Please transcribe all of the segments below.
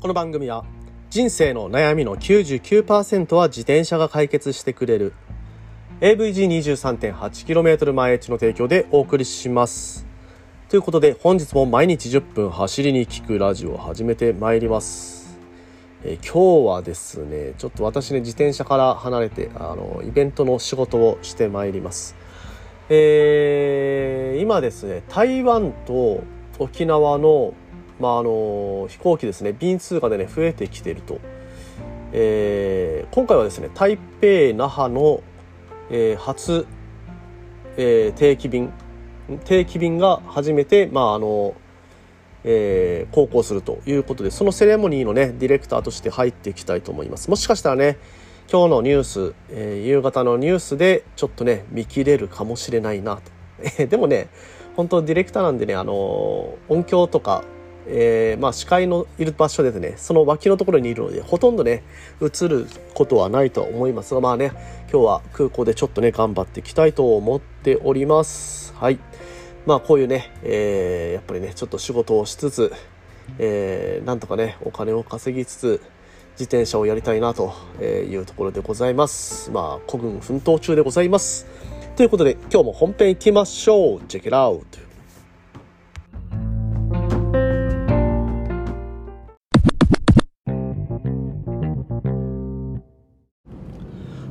この番組は人生の悩みの99%は自転車が解決してくれる AVG23.8km 前地の提供でお送りします。ということで本日も毎日10分走りに聞くラジオを始めてまいります。え今日はですねちょっと私ね自転車から離れてあのイベントの仕事をしてまいります。えー、今ですね台湾と沖縄のまあ、あの飛行機ですね便通過でね増えてきていると、えー、今回はですね台北那覇の、えー、初、えー、定期便定期便が初めて、まああのえー、航行するということでそのセレモニーのねディレクターとして入っていきたいと思います。もしかしたらね今日のニュース、えー、夕方のニュースでちょっとね見切れるかもしれないなと。でもね本当ディレクターなんでねあの音響とかえー、まあ視界のいる場所ですね、その脇のところにいるので、ほとんどね、映ることはないと思いますが、まあね、今日は空港でちょっとね、頑張っていきたいと思っております。はい。まあこういうね、えー、やっぱりね、ちょっと仕事をしつつ、えー、なんとかね、お金を稼ぎつつ、自転車をやりたいなというところでございます。まあ、孤軍奮闘中でございます。ということで、今日も本編行きましょう。Check it out!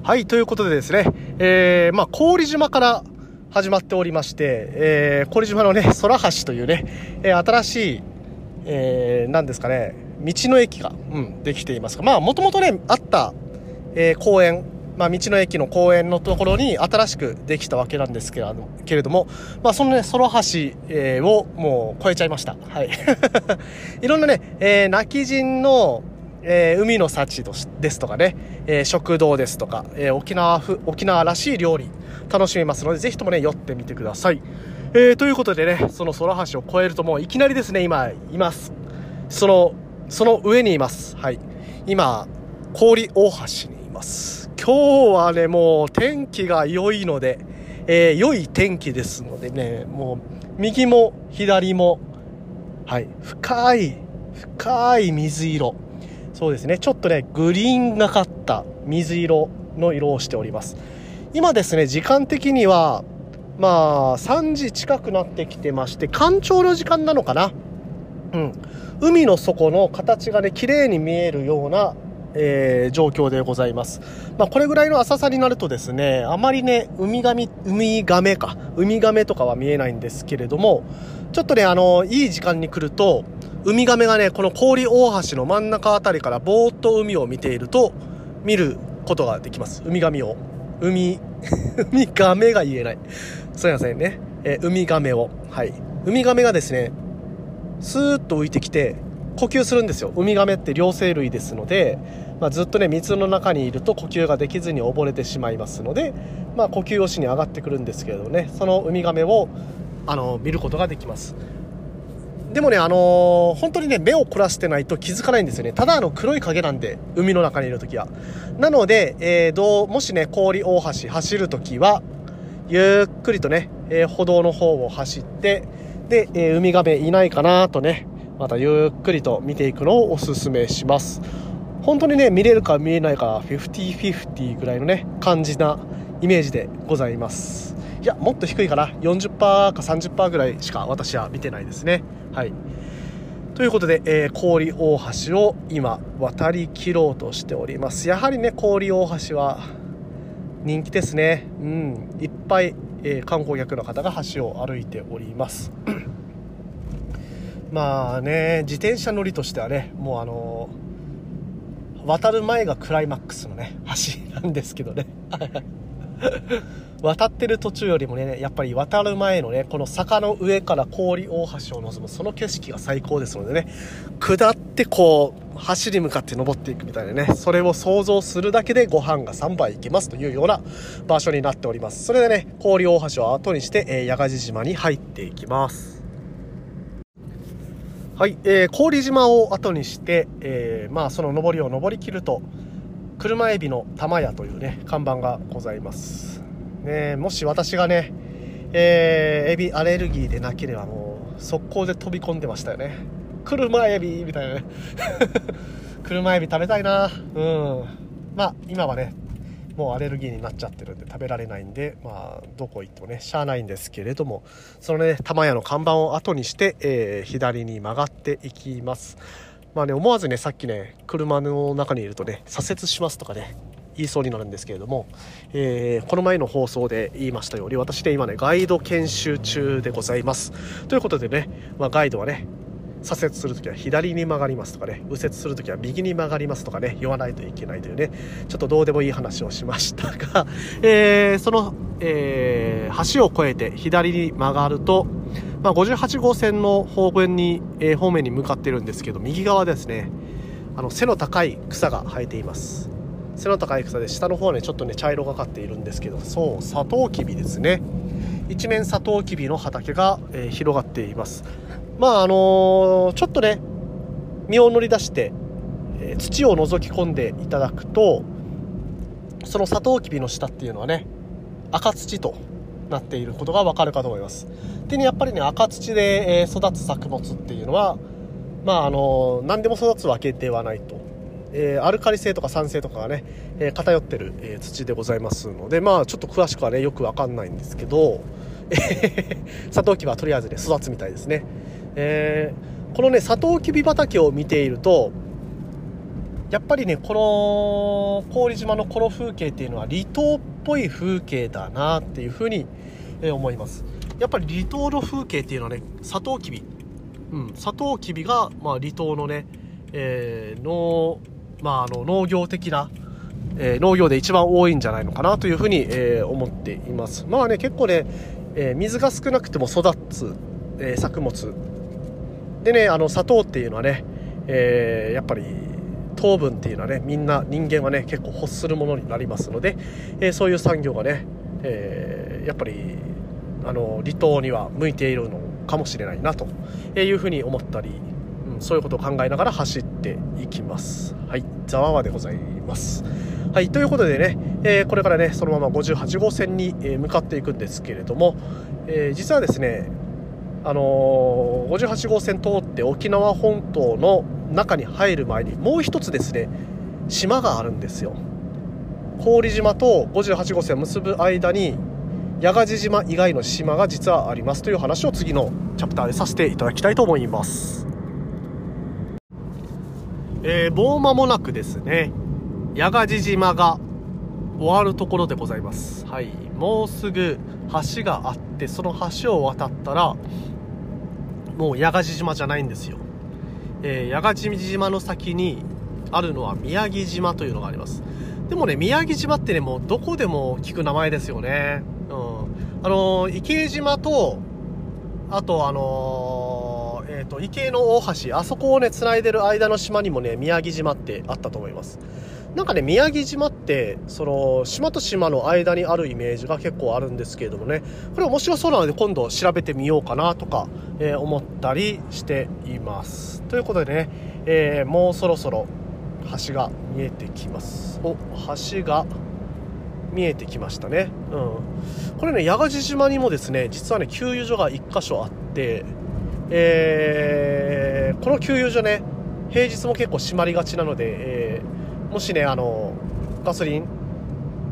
はい、ということでですね、えー、まあ、氷島から始まっておりまして、えー、氷島のね、空橋というね、えー、新しい、えー、なんですかね、道の駅が、うん、できていますが、まあ、もともとね、あった、えー、公園、まあ、道の駅の公園のところに新しくできたわけなんですけれども、まあ、そのね、空橋、えー、をもう超えちゃいました。はい。いろんなね、えー、泣き人の、えー、海の幸ですとかね、えー、食堂ですとか、えー、沖縄風、沖縄らしい料理楽しめますので、ぜひともね、寄ってみてください。え、ということでね、その空橋を越えるともういきなりですね、今、います。その、その上にいます。はい。今、氷大橋にいます。今日はね、もう天気が良いので、え、良い天気ですのでね、もう、右も左も、はい、深い、深い水色。そうですね。ちょっとねグリーンがかった水色の色をしております。今ですね時間的にはまあ3時近くなってきてまして干潮の時間なのかな？うん。海の底の形がね綺麗に見えるようなえー、状況でございます。まあ、これぐらいの浅さになるとですね、あまりね、ウミガメ、ウミガメか、ウミガメとかは見えないんですけれども、ちょっとね、あの、いい時間に来ると、ウミガメがね、この氷大橋の真ん中あたりからぼーっと海を見ていると、見ることができます。ウミガメを。海、ウミガメが言えない。すいませんね。えー、ウミガメを。はい。ウミガメがですね、スーッと浮いてきて、呼吸するんですよ。ウミガメって両生類ですので、まあ、ずっとね、水の中にいると呼吸ができずに溺れてしまいますので、まあ、呼吸をしに上がってくるんですけれどね、そのウミガメを、あの、見ることができます。でもね、あのー、本当にね、目を凝らしてないと気づかないんですよね。ただあの黒い影なんで、海の中にいるときは。なので、えー、どう、もしね、氷大橋走るときは、ゆっくりとね、えー、歩道の方を走って、で、えー、ウミガメいないかなとね、またゆっくりと見ていくのをおすすめします。本当にね、見れるか見えないか、50-50ぐらいのね、感じなイメージでございます。いや、もっと低いかな。40%か30%ぐらいしか私は見てないですね。はい。ということで、えー、氷大橋を今渡り切ろうとしております。やはりね、氷大橋は人気ですね。うん、いっぱい、えー、観光客の方が橋を歩いております。まあね、自転車乗りとしてはね、もうあの、渡る前がクライマックスのね、橋なんですけどね。渡ってる途中よりもね、やっぱり渡る前のね、この坂の上から氷大橋を望む、その景色が最高ですのでね、下ってこう、橋に向かって登っていくみたいなね、それを想像するだけでご飯が3杯いけますというような場所になっております。それでね、氷大橋を後にして、えー、八ヶ島に入っていきます。はい、えー、氷島を後にして、えー、まあその登りを登りきると、車エビの玉屋というね、看板がございます。ね、もし私がね、えー、エビアレルギーでなければもう速攻で飛び込んでましたよね。車エビみたいなね。車エビ食べたいな。うん。まあ今はねもうアレルギーになっちゃってるんで食べられないんでまあどこ行ってもねしゃあないんですけれどもそのね玉屋の看板を後にして、えー、左に曲がっていきます。まあね思わずねさっきね車の中にいるとね左折しますとかね言いそうになるんですけれども、えー、この前の放送で言いましたように私で今ねガイド研修中でございます。ということでね、まあ、ガイドはね左折するときは左に曲がりますとかね右折するときは右に曲がりますとかね言わないといけないというねちょっとどうでもいい話をしましたが、えー、その、えー、橋を越えて左に曲がると、まあ、58号線の方面に、えー、方面に向かってるんですけど右側ですねあの背の高い草が生えています。背の高い草で下の方はねちょっとね茶色がかっているんですけどそうサトウキビですね。一面サトウキビの畑が、え、広がっています。まああの、ちょっとね身を乗り出して、え、土を覗き込んでいただくとそのサトウキビの下っていうのはね赤土となっていることがわかるかと思います。でねやっぱりね赤土で、え、育つ作物っていうのはまああの何でも育つわけではないと。えー、アルカリ性とか酸性とかがね、えー、偏ってる、えー、土でございますのでまあちょっと詳しくはねよくわかんないんですけど、えサトウキビはとりあえずね育つみたいですね。えー、このねサトウキビ畑を見ているとやっぱりねこの郡島のこの風景っていうのは離島っぽい風景だなっていうふうに思います。やっぱり離島の風景っていうのはねサトウキビ。うんサトウキビが、まあ、離島のね、えー、農,、まあ、あの農業的なえー、農業で一番多いんじゃないのかなというふうに、えー、思っています。まあね結構ね、えー、水が少なくても育つ、え作物でねあの砂糖っていうのはね、えー、やっぱり糖分っていうのはねみんな人間はね結構欲するものになりますので、えー、そういう産業がね、えー、やっぱりあの離島には向いているのかもしれないなというふうに思ったり、うん、そういうことを考えながら走っていきます。はいざわわでございます。はいということでね、えー、これからねそのまま58号線に向かっていくんですけれども、えー、実はですねあのー、58号線通って沖縄本島の中に入る前にもう一つですね島があるんですよ。郡島と58号線を結ぶ間に八ヶ地島以外の島が実はありますという話を次のチャプターでさせていただきたいと思います。えー、もう間もなくですね八ヶ地島が終わるところでございます。はい。もうすぐ橋があってその橋を渡ったらもう八ヶ島じゃないんですよ、えー、八ヶ島の先にあるのは宮城島というのがあります。でもね宮城島ってねもうどこでも聞く名前ですよね。うん。あのー、池江島とあとあのー、えっ、と池江の大橋あそこをね繋いでる間の島にもね宮城島ってあったと思います。なんかね、宮城島って、その、島と島の間にあるイメージが結構あるんですけれどもね、これ面白そうなので今度調べてみようかなとか、えー、思ったりしています。ということでね、えー、もうそろそろ橋が見えてきます。お、橋が見えてきましたね。うん。これね、八ヶ地島にもですね、実はね、給油所が1箇所あって、えー、この給油所ね、平日も結構閉まりがちなので、えーもしねあのガソリン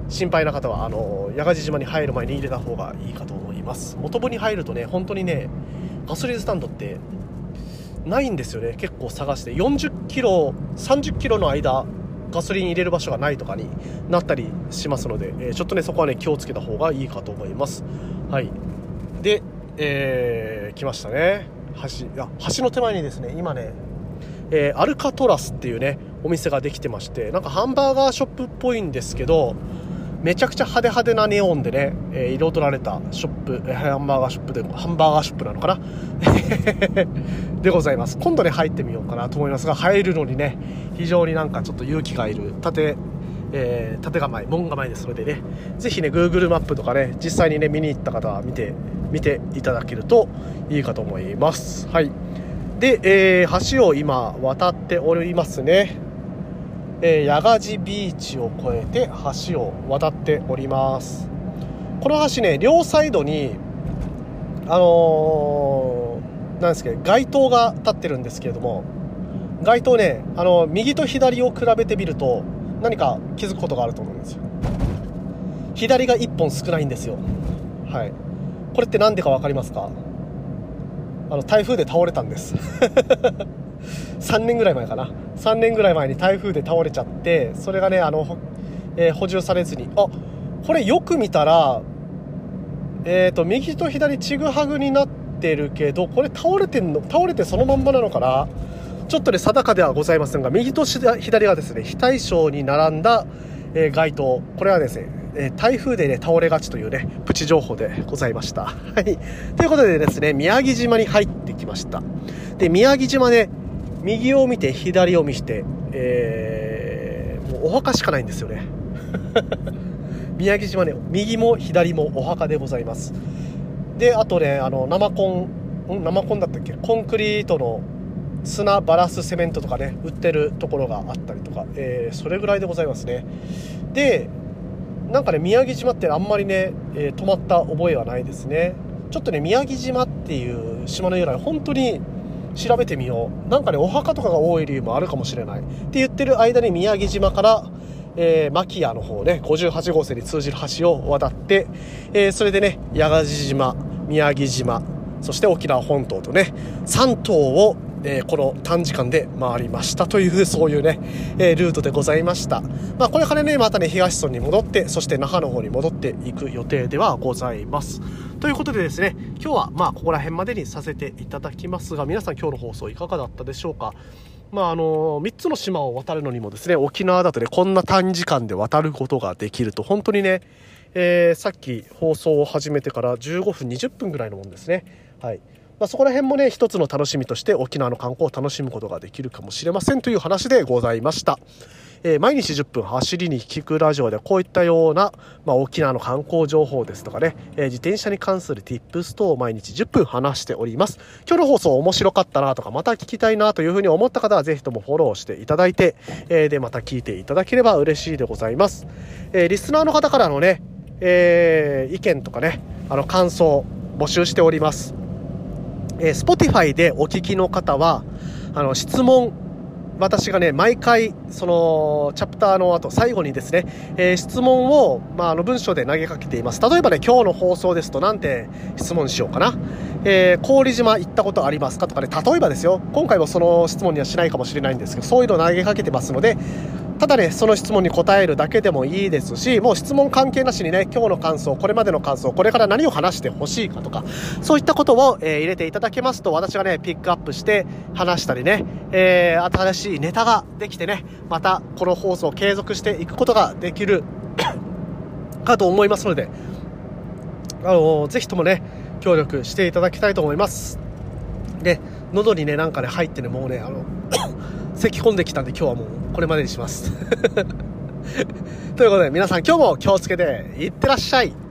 心配な方はあの八ヶ地島に入る前に入れた方がいいかと思います。元部に入るとね本当にねガソリンスタンドってないんですよね。結構探して。40キロ30キロの間ガソリン入れる場所がないとかになったりしますので、えー、ちょっとねそこはね気をつけた方がいいかと思います。はい。で、えー、来ましたね。橋あ橋の手前にですね今ねえー、アルカトラスっていうねお店ができてましてなんかハンバーガーショップっぽいんですけどめちゃくちゃ派手派手なネオンでね、えー、彩られたショップ、ハンバーガーショップでハンバーガーショップなのかな？でございます。今度ね入ってみようかなと思いますが入るのにね非常になんかちょっと勇気がいる。縦えー、縦構え門構えですのでね。ぜひね Google マップとかね実際にね見に行った方は見て見ていただけるといいかと思います。はい。で、えー、橋を今渡っておりますね。えー、八ヶ地ビーチを越えて橋を渡っております。この橋ね、両サイドに、あのー、なんですけど街灯が立ってるんですけれども街灯ねあの右と左を比べてみると何か気づくことがあると思うんですよ左が1本少ないんですよはいこれって何でか分かりますか？あの台風で倒れたんです。3年ぐらい前かな。3年ぐらい前に台風で倒れちゃってそれがねあの、えー、補充されずに。あこれよく見たらえっ、ー、と右と左ちぐはぐになってるけどこれ倒れてんの倒れてそのまんまなのかな。ちょっとね定かではございませんが右と左がですね非対称に並んだ、えー、街灯。これはですねえ台風でね、倒れがちというね、プチ情報でございました。はい。ということでですね、宮城島に入ってきました。で、宮城島ね、右を見て、左を見て、えー、もうお墓しかないんですよね。宮城島ね、右も左もお墓でございます。で、あとね、あの、生コン、ん生コンだったっけ？コンクリートの砂バラスセメントとかね売ってるところがあったりとか、えー、それぐらいでございますねでなんかね宮城島ってあんまりね、えー、泊まった覚えはないですね。ちょっとね宮城島っていう島の由来本当に調べてみよう。なんかねお墓とかが多い理由もあるかもしれない。って言ってる間に宮城島からえー、牧屋の方ね58号線に通じる橋を渡って、えー、それでね八ヶ島宮城島そして沖縄本島とね3島をえー、この短時間で回りましたという、そういうね、えー、ルートでございました。まあ、これからね、またね、東村に戻って、そして那覇の方に戻っていく予定ではございます。ということでですね、今日はまあ、ここら辺までにさせていただきますが、皆さん今日の放送いかがだったでしょうか？まああの3つの島を渡るのにもですね沖縄だとねこんな短時間で渡ることができると本当にね、えー、さっき放送を始めてから15分20分ぐらいのもんですねはいまあ、そこら辺もね一つの楽しみとして沖縄の観光を楽しむことができるかもしれませんという話でございました。えー、毎日10分走りに聞くラジオでこういったような、まあ、沖縄の観光情報ですとかね、えー、自転車に関する tips 等を毎日10分話しております。今日の放送面白かったなとか、また聞きたいなというふうに思った方はぜひともフォローしていただいて、えー、で、また聞いていただければ嬉しいでございます。えリスナーの方からのね、え意見とかね、あの感想募集しております。えー、Spotify でお聞きの方は、あの、質問、私がね、毎回、その、チャプターの後、最後にですね、えー、質問を、まあ、あの、文章で投げかけています。例えばね、今日の放送ですと、なんて質問しようかな。えー、郡島行ったことありますか？とかね、例えばですよ、今回もその質問にはしないかもしれないんですけど、そういうのを投げかけてますので、ただね、その質問に答えるだけでもいいですし、もう質問関係なしにね、今日の感想、これまでの感想、これから何を話してほしいかとか、そういったことを、えー、入れていただけますと、私がね、ピックアップして話したりね、えー、新しいネタができてね、またこの放送を継続していくことができる かと思いますので、あのー、ぜひともね、協力していただきたいと思います。で、喉にね、なんかね、入ってね、もうね、あの、咳込んできたんで今日はもうこれまでにします。ということで皆さん今日も気をつけていってらっしゃい。